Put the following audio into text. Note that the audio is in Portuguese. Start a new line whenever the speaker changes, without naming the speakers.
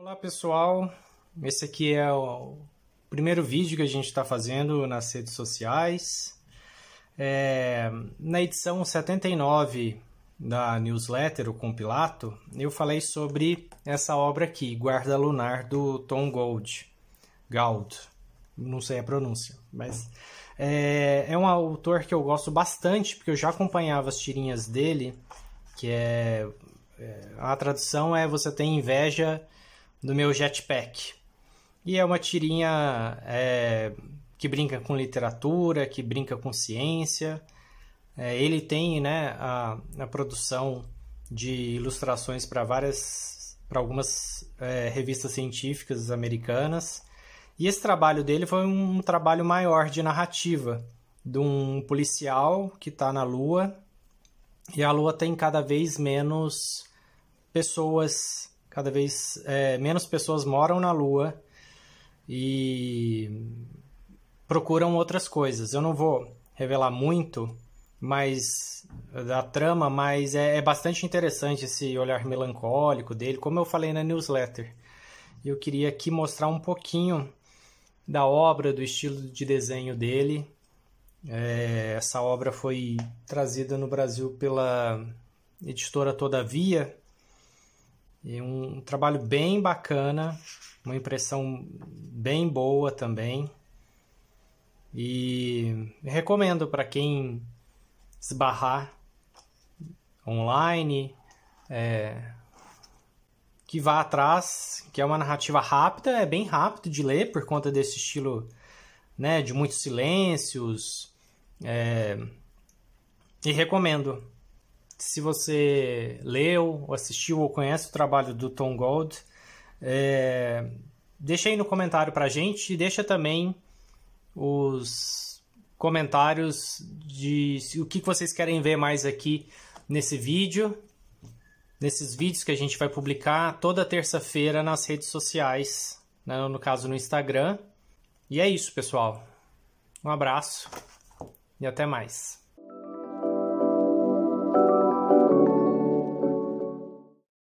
Olá pessoal, esse aqui é o primeiro vídeo que a gente está fazendo nas redes sociais. É, na edição 79 da newsletter, o compilato, eu falei sobre essa obra aqui, Guarda Lunar, do Tom Gold. Gould, não sei a pronúncia, mas é, é um autor que eu gosto bastante, porque eu já acompanhava as tirinhas dele, que é, é a tradução é Você tem inveja do meu jetpack. E é uma tirinha é, que brinca com literatura, que brinca com ciência. É, ele tem né, a, a produção de ilustrações para várias, para algumas é, revistas científicas americanas. E esse trabalho dele foi um, trabalho maior de narrativa, de um policial que está na Lua e a Lua tem cada vez menos pessoas, cada vez é, menos pessoas moram na Lua e procuram outras coisas. Eu não vou revelar muito, mas da trama, mas é, é, bastante interessante esse olhar melancólico dele, como eu falei na newsletter. Eu queria aqui mostrar um pouquinho da obra, do estilo de desenho dele. É, essa obra foi trazida no Brasil pela editora Todavia. E um, trabalho bem bacana, uma impressão bem boa também. E recomendo para quem esbarrar online, é, que vá atrás, que é uma narrativa rápida, é bem rápido de ler por conta desse estilo né, de muitos silêncios. É, e recomendo. Se você leu, ou assistiu ou conhece o trabalho do Tom Gold, é, deixa aí no comentário pra gente e deixa também os comentários de o que vocês querem ver mais aqui nesse vídeo, nesses vídeos que a gente vai publicar toda terça-feira nas redes sociais, né, no caso no Instagram. E é isso, pessoal. Um abraço e até mais.